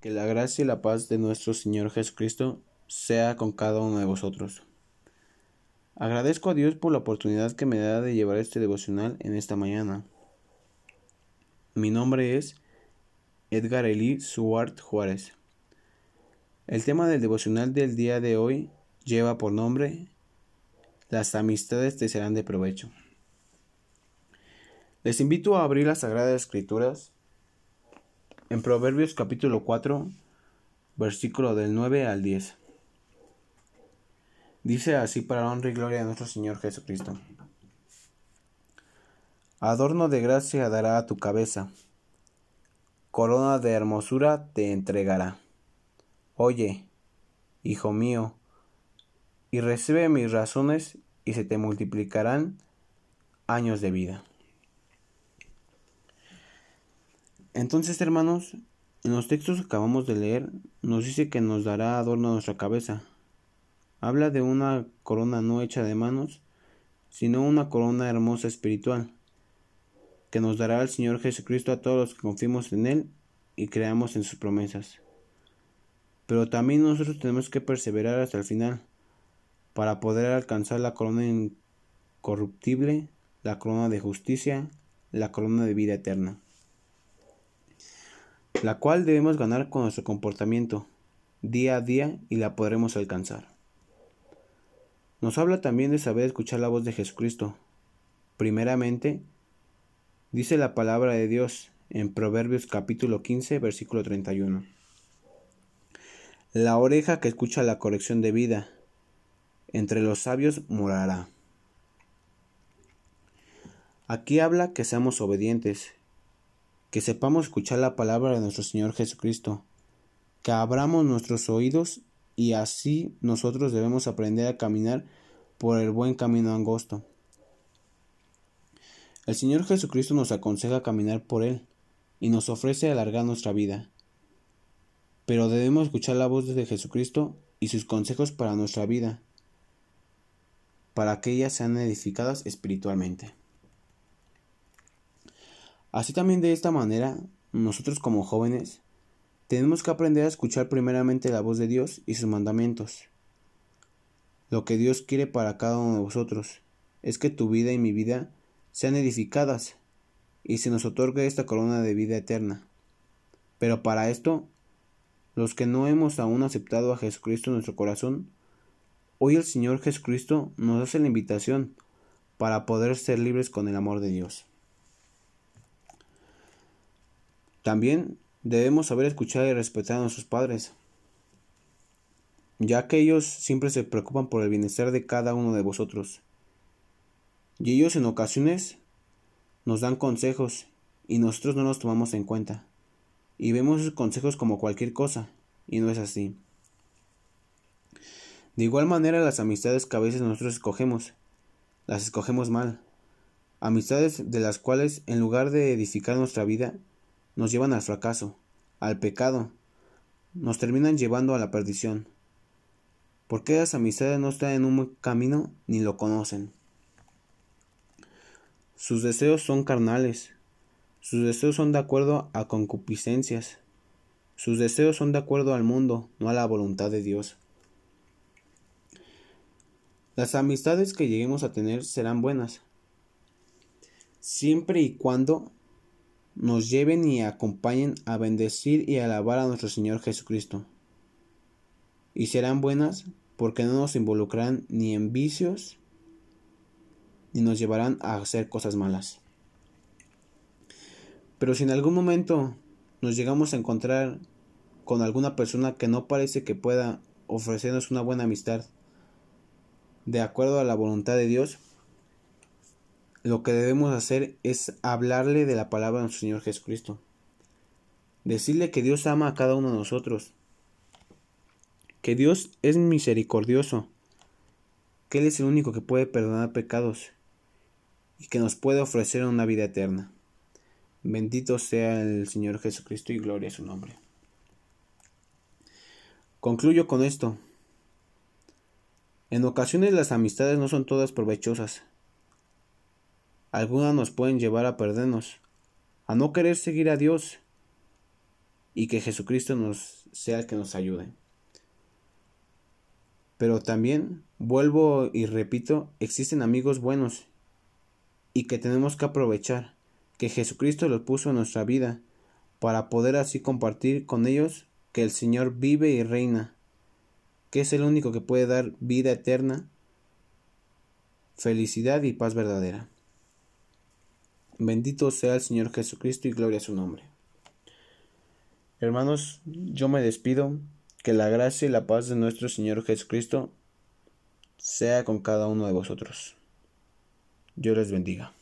Que la gracia y la paz de nuestro Señor Jesucristo sea con cada uno de vosotros. Agradezco a Dios por la oportunidad que me da de llevar este devocional en esta mañana. Mi nombre es Edgar Eli Suart Juárez. El tema del devocional del día de hoy lleva por nombre Las amistades te serán de provecho. Les invito a abrir las Sagradas Escrituras en Proverbios capítulo 4, versículo del 9 al 10. Dice así para honra y gloria de nuestro Señor Jesucristo. Adorno de gracia dará a tu cabeza, corona de hermosura te entregará. Oye, hijo mío, y recibe mis razones y se te multiplicarán años de vida. Entonces, hermanos, en los textos que acabamos de leer, nos dice que nos dará adorno a nuestra cabeza. Habla de una corona no hecha de manos, sino una corona hermosa espiritual, que nos dará el Señor Jesucristo a todos los que confiemos en Él y creamos en sus promesas. Pero también nosotros tenemos que perseverar hasta el final, para poder alcanzar la corona incorruptible, la corona de justicia, la corona de vida eterna la cual debemos ganar con nuestro comportamiento día a día y la podremos alcanzar. Nos habla también de saber escuchar la voz de Jesucristo. Primeramente, dice la palabra de Dios en Proverbios capítulo 15, versículo 31. La oreja que escucha la corrección de vida, entre los sabios morará. Aquí habla que seamos obedientes, que sepamos escuchar la palabra de nuestro Señor Jesucristo, que abramos nuestros oídos y así nosotros debemos aprender a caminar por el buen camino angosto. El Señor Jesucristo nos aconseja caminar por Él y nos ofrece alargar nuestra vida. Pero debemos escuchar la voz de Jesucristo y sus consejos para nuestra vida, para que ellas sean edificadas espiritualmente. Así también de esta manera, nosotros como jóvenes, tenemos que aprender a escuchar primeramente la voz de Dios y sus mandamientos. Lo que Dios quiere para cada uno de vosotros es que tu vida y mi vida sean edificadas y se nos otorgue esta corona de vida eterna. Pero para esto, los que no hemos aún aceptado a Jesucristo en nuestro corazón, hoy el Señor Jesucristo nos hace la invitación para poder ser libres con el amor de Dios. También debemos saber escuchar y respetar a nuestros padres, ya que ellos siempre se preocupan por el bienestar de cada uno de vosotros. Y ellos en ocasiones nos dan consejos y nosotros no los tomamos en cuenta. Y vemos esos consejos como cualquier cosa, y no es así. De igual manera las amistades que a veces nosotros escogemos, las escogemos mal. Amistades de las cuales en lugar de edificar nuestra vida, nos llevan al fracaso, al pecado, nos terminan llevando a la perdición. Porque esas amistades no están en un camino ni lo conocen. Sus deseos son carnales, sus deseos son de acuerdo a concupiscencias, sus deseos son de acuerdo al mundo, no a la voluntad de Dios. Las amistades que lleguemos a tener serán buenas, siempre y cuando nos lleven y acompañen a bendecir y alabar a nuestro Señor Jesucristo. Y serán buenas porque no nos involucrarán ni en vicios ni nos llevarán a hacer cosas malas. Pero si en algún momento nos llegamos a encontrar con alguna persona que no parece que pueda ofrecernos una buena amistad de acuerdo a la voluntad de Dios, lo que debemos hacer es hablarle de la palabra de nuestro Señor Jesucristo. Decirle que Dios ama a cada uno de nosotros. Que Dios es misericordioso. Que Él es el único que puede perdonar pecados. Y que nos puede ofrecer una vida eterna. Bendito sea el Señor Jesucristo y gloria a su nombre. Concluyo con esto. En ocasiones las amistades no son todas provechosas. Algunas nos pueden llevar a perdernos, a no querer seguir a Dios y que Jesucristo nos sea el que nos ayude. Pero también, vuelvo y repito, existen amigos buenos y que tenemos que aprovechar, que Jesucristo los puso en nuestra vida, para poder así compartir con ellos que el Señor vive y reina, que es el único que puede dar vida eterna, felicidad y paz verdadera. Bendito sea el Señor Jesucristo y gloria a su nombre. Hermanos, yo me despido, que la gracia y la paz de nuestro Señor Jesucristo sea con cada uno de vosotros. Dios les bendiga.